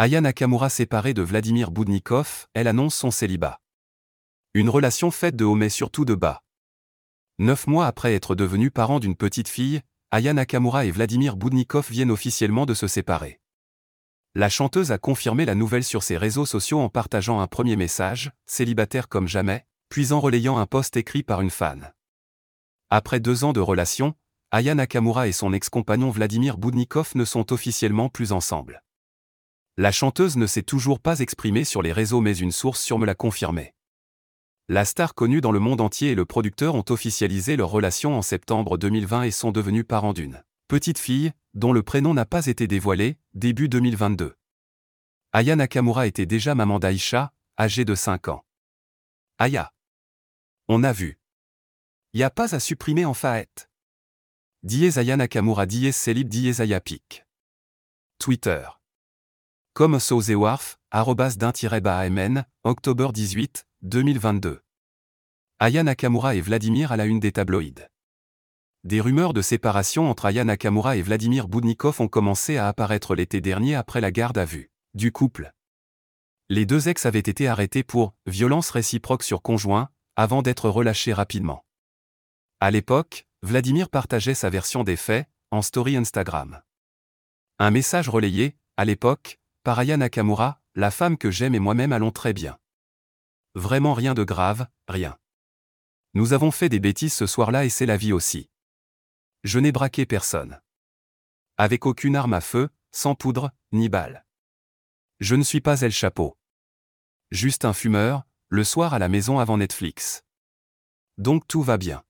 Aya Nakamura séparée de Vladimir Boudnikov, elle annonce son célibat. Une relation faite de haut mais surtout de bas. Neuf mois après être devenus parents d'une petite fille, Aya Nakamura et Vladimir Boudnikov viennent officiellement de se séparer. La chanteuse a confirmé la nouvelle sur ses réseaux sociaux en partageant un premier message, célibataire comme jamais, puis en relayant un post écrit par une fan. Après deux ans de relation, Aya Nakamura et son ex-compagnon Vladimir Boudnikov ne sont officiellement plus ensemble. La chanteuse ne s'est toujours pas exprimée sur les réseaux mais une source sûre me l'a confirmé. La star connue dans le monde entier et le producteur ont officialisé leur relation en septembre 2020 et sont devenus parents d'une petite fille, dont le prénom n'a pas été dévoilé, début 2022. Aya Nakamura était déjà maman d'Aïcha, âgée de 5 ans. Aya. On a vu. Y a pas à supprimer en faette. Diez Aya Nakamura diez Célib diez Aya Pic. Twitter. Comme Warf, arrobas d'un-mn, octobre 18, 2022. Aya Nakamura et Vladimir à la une des tabloïds. Des rumeurs de séparation entre Aya Nakamura et Vladimir Boudnikov ont commencé à apparaître l'été dernier après la garde à vue du couple. Les deux ex avaient été arrêtés pour violence réciproque sur conjoint, avant d'être relâchés rapidement. À l'époque, Vladimir partageait sa version des faits, en story Instagram. Un message relayé, à l'époque, par Aya Nakamura, la femme que j'aime et moi-même allons très bien. Vraiment rien de grave, rien. Nous avons fait des bêtises ce soir-là et c'est la vie aussi. Je n'ai braqué personne. Avec aucune arme à feu, sans poudre, ni balle. Je ne suis pas El Chapeau. Juste un fumeur, le soir à la maison avant Netflix. Donc tout va bien.